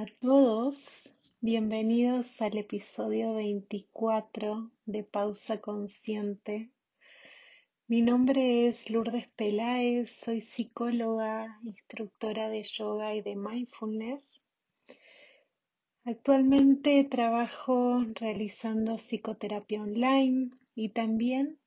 a todos, bienvenidos al episodio 24 de Pausa Consciente. Mi nombre es Lourdes Peláez, soy psicóloga, instructora de yoga y de mindfulness. Actualmente trabajo realizando psicoterapia online y también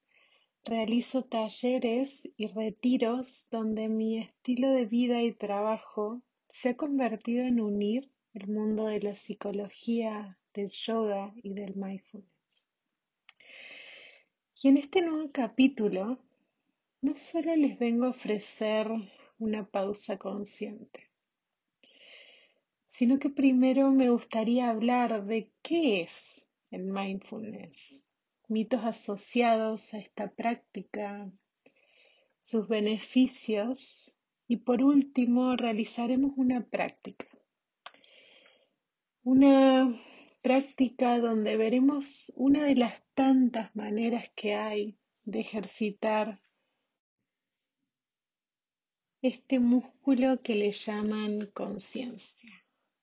realizo talleres y retiros donde mi estilo de vida y trabajo se ha convertido en unir el mundo de la psicología, del yoga y del mindfulness. Y en este nuevo capítulo no solo les vengo a ofrecer una pausa consciente, sino que primero me gustaría hablar de qué es el mindfulness, mitos asociados a esta práctica, sus beneficios y por último realizaremos una práctica una práctica donde veremos una de las tantas maneras que hay de ejercitar este músculo que le llaman conciencia,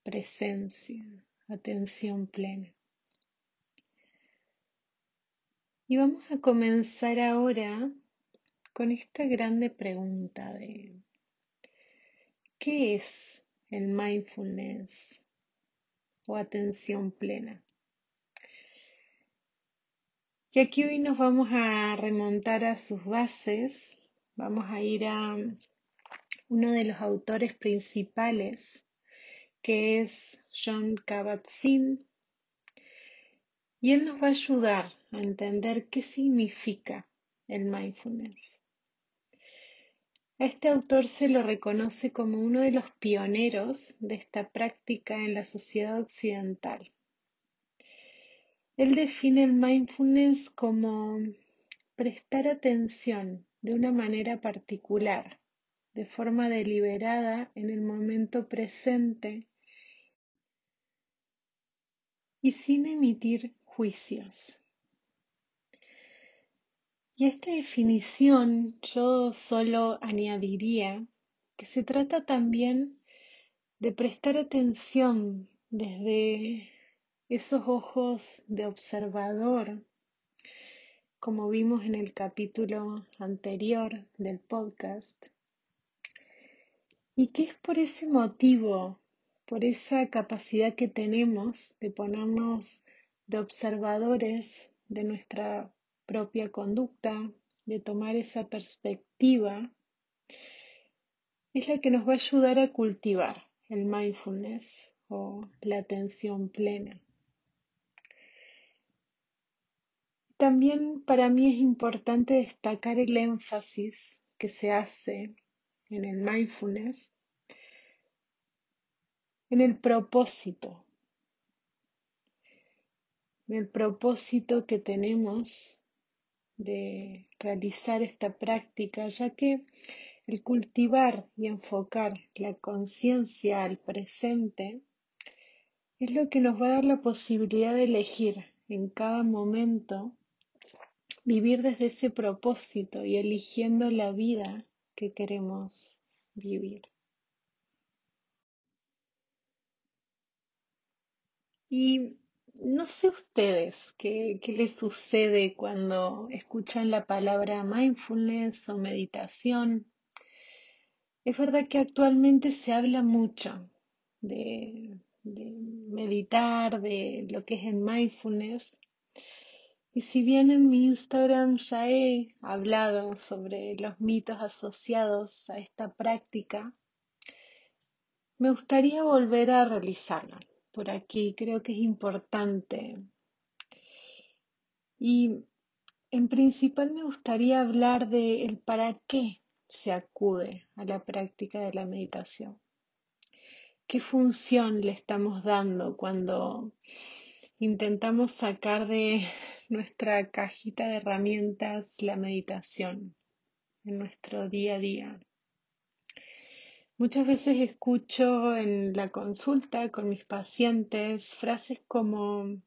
presencia, atención plena. Y vamos a comenzar ahora con esta grande pregunta de ¿qué es el mindfulness? O atención plena. Y aquí hoy nos vamos a remontar a sus bases, vamos a ir a uno de los autores principales, que es John Kabat-Zinn, y él nos va a ayudar a entender qué significa el mindfulness. A este autor se lo reconoce como uno de los pioneros de esta práctica en la sociedad occidental. Él define el mindfulness como prestar atención de una manera particular, de forma deliberada en el momento presente y sin emitir juicios. Y a esta definición yo solo añadiría que se trata también de prestar atención desde esos ojos de observador, como vimos en el capítulo anterior del podcast, y que es por ese motivo, por esa capacidad que tenemos de ponernos de observadores de nuestra propia conducta, de tomar esa perspectiva, es la que nos va a ayudar a cultivar el mindfulness o la atención plena. También para mí es importante destacar el énfasis que se hace en el mindfulness, en el propósito, en el propósito que tenemos de realizar esta práctica, ya que el cultivar y enfocar la conciencia al presente es lo que nos va a dar la posibilidad de elegir en cada momento vivir desde ese propósito y eligiendo la vida que queremos vivir. Y no sé ustedes qué, qué les sucede cuando escuchan la palabra mindfulness o meditación. Es verdad que actualmente se habla mucho de, de meditar, de lo que es el mindfulness. Y si bien en mi Instagram ya he hablado sobre los mitos asociados a esta práctica, me gustaría volver a realizarla por aquí, creo que es importante. Y en principal me gustaría hablar de el para qué se acude a la práctica de la meditación. ¿Qué función le estamos dando cuando intentamos sacar de nuestra cajita de herramientas la meditación en nuestro día a día? Muchas veces escucho en la consulta con mis pacientes frases como,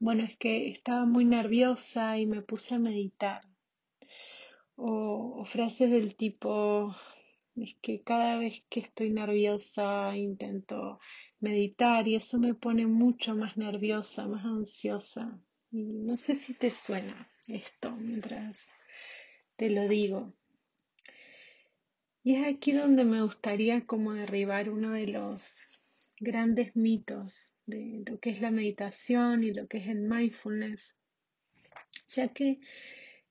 bueno, es que estaba muy nerviosa y me puse a meditar. O, frases del tipo, es que cada vez que estoy nerviosa intento meditar y eso me pone mucho más nerviosa, más ansiosa. Y no sé si te suena esto mientras te lo digo. Y es aquí donde me gustaría como derribar uno de los grandes mitos de lo que es la meditación y lo que es el mindfulness, ya que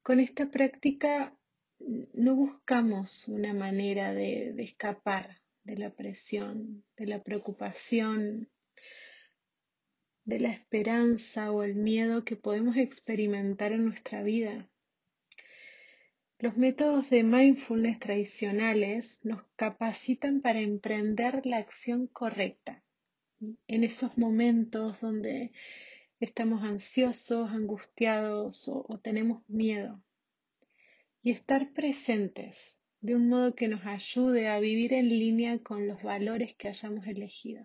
con esta práctica no buscamos una manera de, escapar de la presión, de la preocupación, de la esperanza o el miedo que podemos experimentar en nuestra vida. Los métodos de mindfulness tradicionales nos capacitan para emprender la acción correcta en esos momentos donde estamos ansiosos, angustiados o tenemos miedo y estar presentes de un modo que nos ayude a vivir en línea con los valores que hayamos elegido.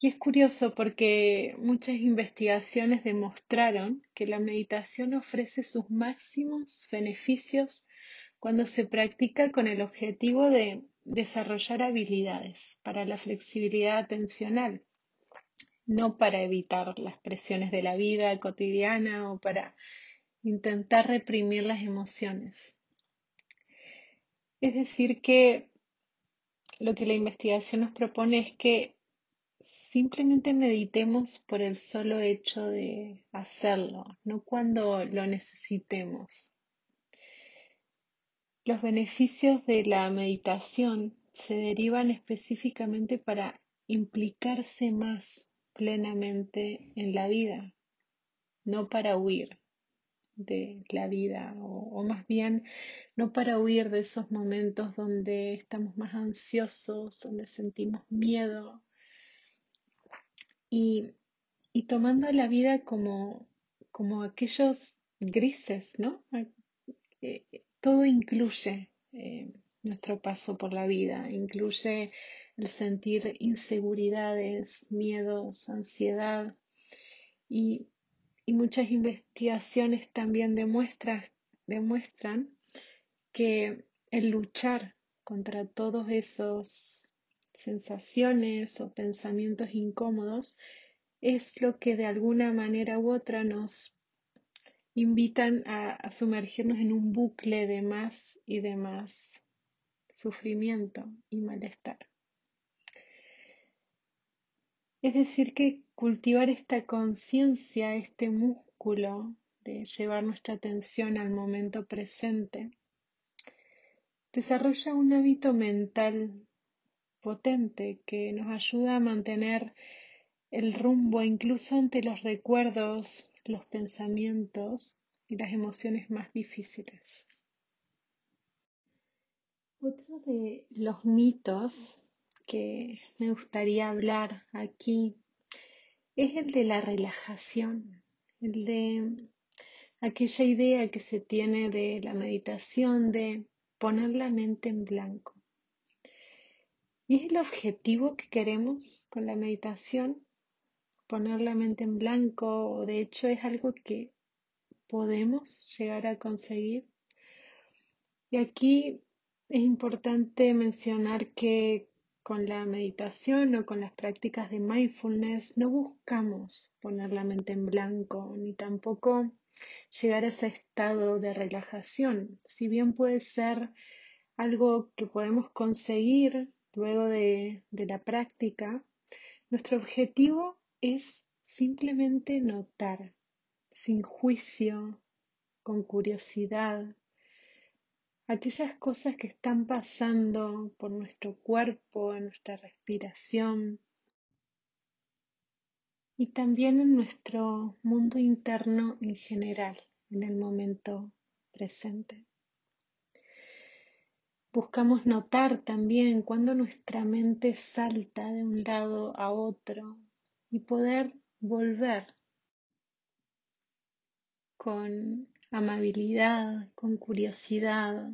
Y es curioso porque muchas investigaciones demostraron que la meditación ofrece sus máximos beneficios cuando se practica con el objetivo de desarrollar habilidades para la flexibilidad atencional, no para evitar las presiones de la vida cotidiana o para intentar reprimir las emociones. Es decir, que lo que la investigación nos propone es que simplemente meditemos por el solo hecho de hacerlo, no cuando lo necesitemos. Los beneficios de la meditación se derivan específicamente para implicarse más plenamente en la vida, no para huir de la vida o, más bien no para huir de esos momentos donde estamos más ansiosos, donde sentimos miedo y, tomando la vida como, como aquellos grises, ¿no? Eh, todo incluye eh, nuestro paso por la vida, incluye el sentir inseguridades, miedos, ansiedad y y muchas investigaciones también demuestran, demuestran que el luchar contra todos esos sensaciones o pensamientos incómodos es lo que de alguna manera u otra nos invitan a, sumergirnos en un bucle de más y de más sufrimiento y malestar. Es decir, que cultivar esta conciencia, este músculo de llevar nuestra atención al momento presente, desarrolla un hábito mental que nos ayuda a mantener el rumbo incluso ante los recuerdos, los pensamientos y las emociones más difíciles. Otro de los mitos que me gustaría hablar aquí es el de la relajación, el de aquella idea que se tiene de la meditación, de poner la mente en blanco. ¿Y es el objetivo que queremos con la meditación? Poner la mente en blanco, o de hecho es algo que podemos llegar a conseguir. Y aquí es importante mencionar que con la meditación o con las prácticas de mindfulness no buscamos poner la mente en blanco ni tampoco llegar a ese estado de relajación. Si bien puede ser algo que podemos conseguir luego de, de la práctica, nuestro objetivo es simplemente notar, sin juicio, con curiosidad, aquellas cosas que están pasando por nuestro cuerpo, en nuestra respiración y también en nuestro mundo interno en general, en el momento presente. Buscamos notar también cuando nuestra mente salta de un lado a otro y poder volver con amabilidad, con curiosidad,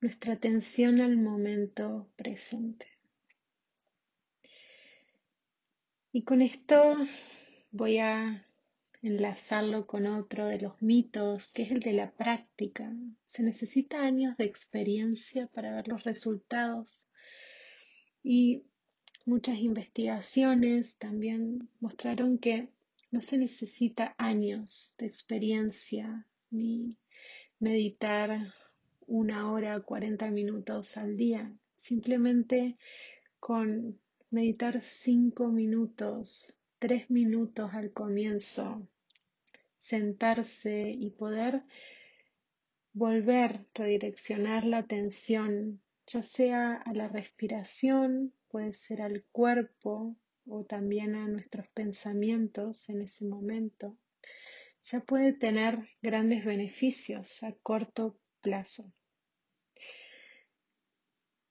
nuestra atención al momento presente. Y con esto voy a enlazarlo con otro de los mitos, que es el de la práctica. Se necesita años de experiencia para ver los resultados. Y muchas investigaciones también mostraron que no se necesita años de experiencia ni meditar una hora, 40 minutos al día. Simplemente con meditar cinco minutos, tres minutos al comienzo, sentarse y poder volver, redireccionar la atención, ya sea a la respiración, puede ser al cuerpo o también a nuestros pensamientos en ese momento, ya puede tener grandes beneficios a corto plazo.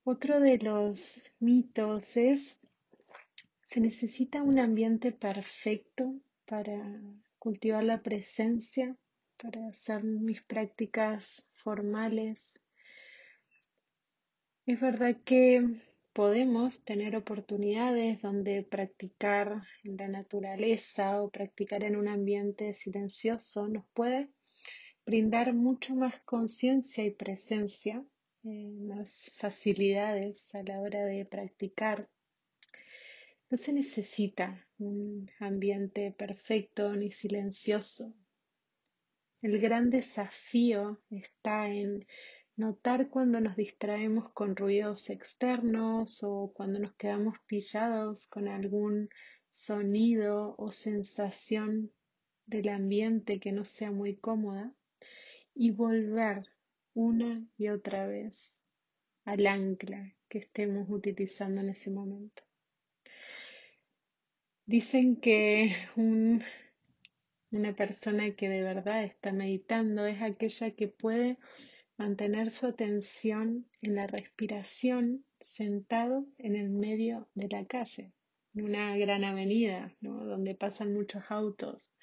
Otro de los mitos es, se necesita un ambiente perfecto para cultivar la presencia, para hacer mis prácticas formales. Es verdad que podemos tener oportunidades donde practicar en la naturaleza o practicar en un ambiente silencioso nos puede brindar mucho más conciencia y presencia eh, más facilidades a la hora de practicar. No se necesita un ambiente perfecto ni silencioso. El gran desafío está en notar cuando nos distraemos con ruidos externos o cuando nos quedamos pillados con algún sonido o sensación del ambiente que no sea muy cómoda y volver una y otra vez al ancla que estemos utilizando en ese momento. Dicen que una persona que de verdad está meditando es aquella que puede mantener su atención en la respiración sentado en el medio de la calle, en una gran avenida donde pasan muchos autos.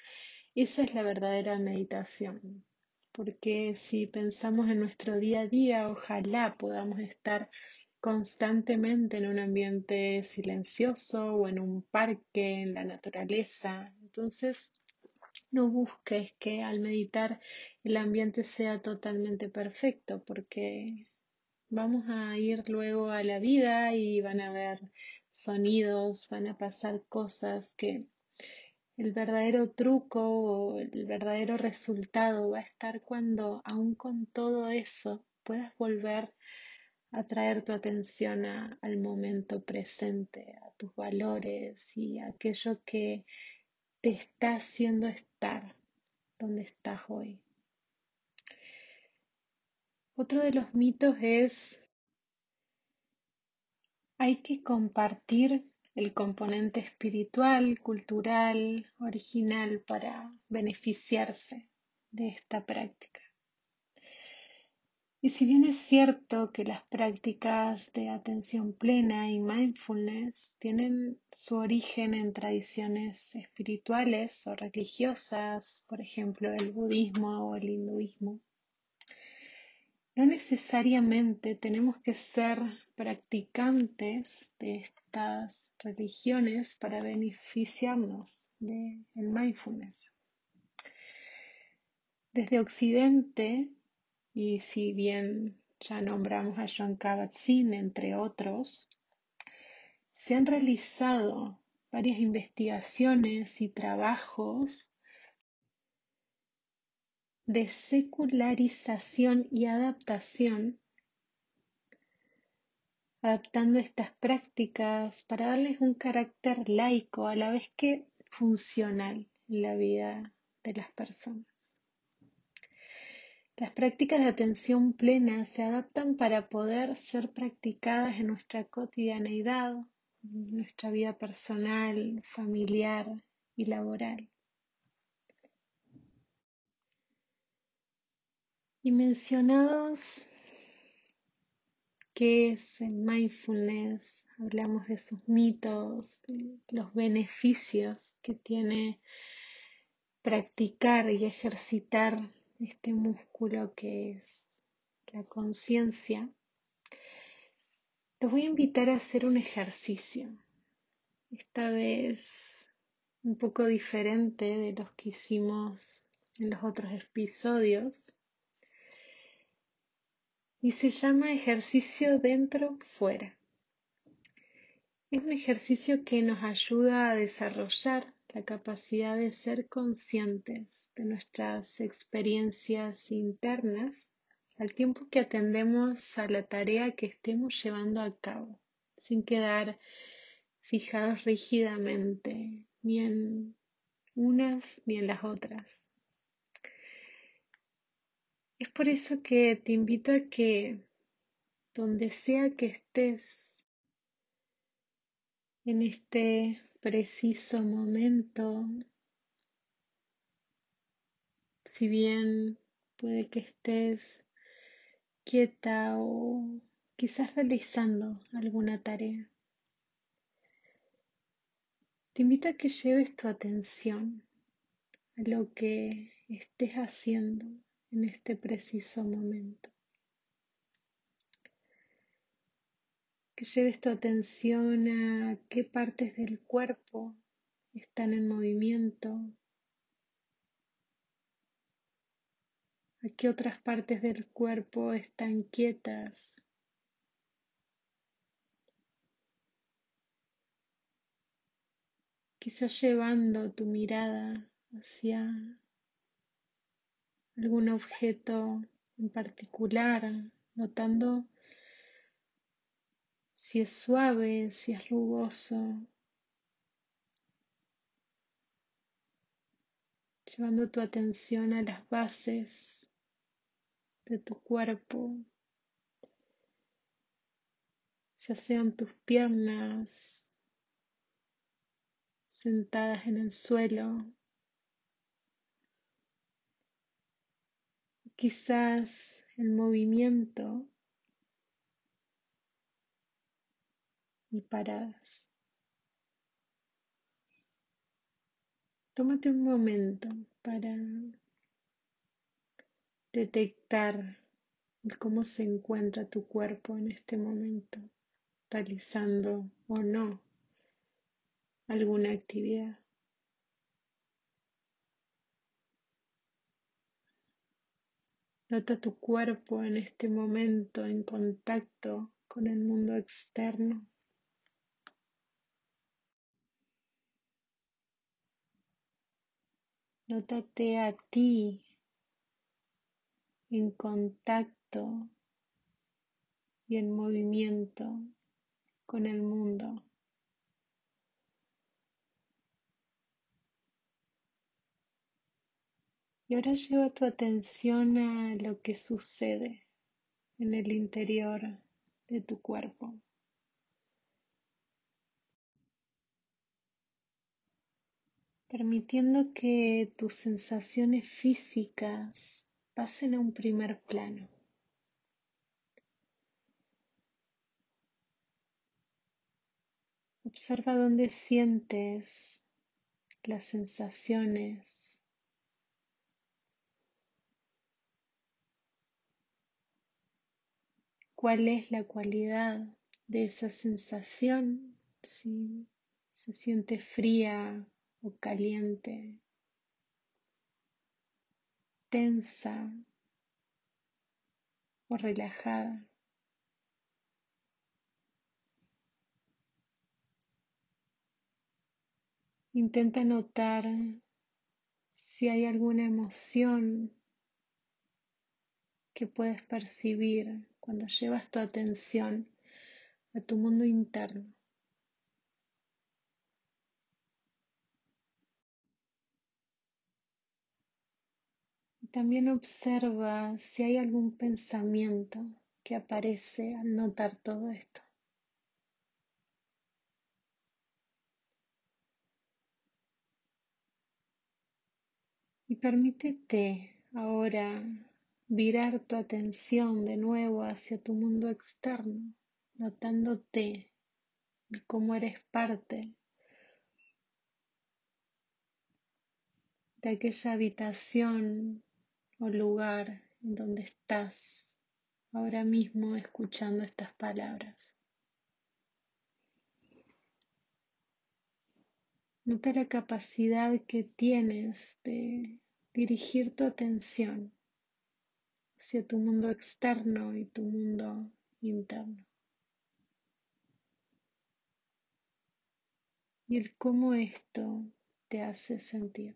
Esa es la verdadera meditación porque si pensamos en nuestro día a día, ojalá podamos estar constantemente en un ambiente silencioso o en un parque, en la naturaleza. Entonces, no busques que al meditar el ambiente sea totalmente perfecto, porque vamos a ir luego a la vida y van a haber sonidos, van a pasar cosas que el verdadero truco o el verdadero resultado va a estar cuando, aún con todo eso, puedas volver a traer tu atención al momento presente, a tus valores y a aquello que te está haciendo estar donde estás hoy. Otro de los mitos es, hay que compartir el componente espiritual, cultural, original para beneficiarse de esta práctica. Y si bien es cierto que las prácticas de atención plena y mindfulness tienen su origen en tradiciones espirituales o religiosas, por ejemplo el budismo o el hinduismo, no necesariamente tenemos que ser practicantes de estas religiones para beneficiarnos del mindfulness. Desde Occidente, y si bien ya nombramos a John Kabat-Zinn, entre otros, se han realizado varias investigaciones y trabajos de secularización y adaptación, adaptando estas prácticas para darles un carácter laico a la vez que funcional en la vida de las personas. Las prácticas de atención plena se adaptan para poder ser practicadas en nuestra cotidianeidad, en nuestra vida personal, familiar y laboral. Y mencionados qué es el mindfulness, hablamos de sus mitos, de los beneficios que tiene practicar y ejercitar este músculo que es la conciencia, los voy a invitar a hacer un ejercicio. Esta vez un poco diferente de los que hicimos en los otros episodios y se llama ejercicio dentro-fuera. Es un ejercicio que nos ayuda a desarrollar la capacidad de ser conscientes de nuestras experiencias internas al tiempo que atendemos a la tarea que estemos llevando a cabo, sin quedar fijados rígidamente ni en unas ni en las otras. Es por eso que te invito a que donde sea que estés en este preciso momento, si bien puede que estés quieta o quizás realizando alguna tarea. Te invito a que lleves tu atención a lo que estés haciendo en este preciso momento. Que lleves tu atención a qué partes del cuerpo están en movimiento, a qué otras partes del cuerpo están quietas. Quizás llevando tu mirada hacia algún objeto en particular, notando si es suave, si es rugoso, llevando tu atención a las bases de tu cuerpo, ya sean tus piernas sentadas en el suelo, quizás el movimiento y paradas. Tómate un momento para detectar cómo se encuentra tu cuerpo en este momento, realizando o no alguna actividad. Nota tu cuerpo en este momento en contacto con el mundo externo. Nótate a ti en contacto y en movimiento con el mundo. Y ahora lleva tu atención a lo que sucede en el interior de tu cuerpo. Permitiendo que tus sensaciones físicas pasen a un primer plano. Observa dónde sientes las sensaciones. ¿Cuál es la cualidad de esa sensación? Si se siente fría o caliente, tensa o relajada. Intenta notar si hay alguna emoción que puedes percibir cuando llevas tu atención a tu mundo interno. También observa si hay algún pensamiento que aparece al notar todo esto. Y permítete ahora virar tu atención de nuevo hacia tu mundo externo, notándote cómo eres parte de aquella habitación o lugar en donde estás ahora mismo escuchando estas palabras. Nota la capacidad que tienes de dirigir tu atención hacia tu mundo externo y tu mundo interno. Y el cómo esto te hace sentir.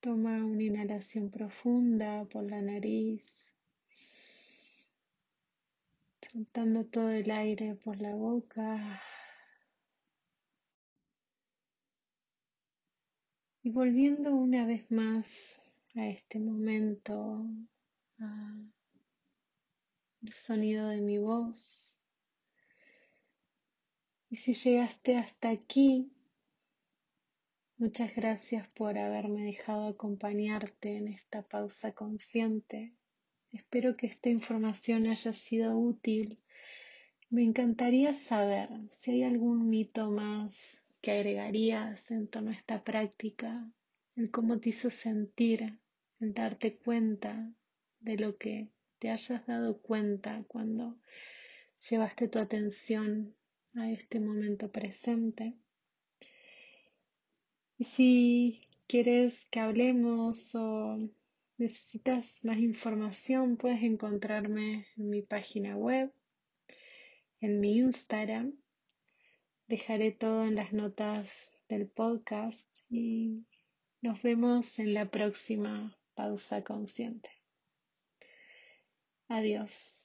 Toma una inhalación profunda por la nariz, soltando todo el aire por la boca. Y volviendo una vez más a este momento, al sonido de mi voz. Y si llegaste hasta aquí, Muchas gracias por haberme dejado acompañarte en esta pausa consciente. Espero que esta información haya sido útil. Me encantaría saber si hay algún mito más que agregarías en torno a esta práctica, el cómo te hizo sentir, el darte cuenta de lo que te hayas dado cuenta cuando llevaste tu atención a este momento presente. Si quieres que hablemos o necesitas más información, puedes encontrarme en mi página web, en mi Instagram. Dejaré todo en las notas del podcast y nos vemos en la próxima pausa consciente. Adiós.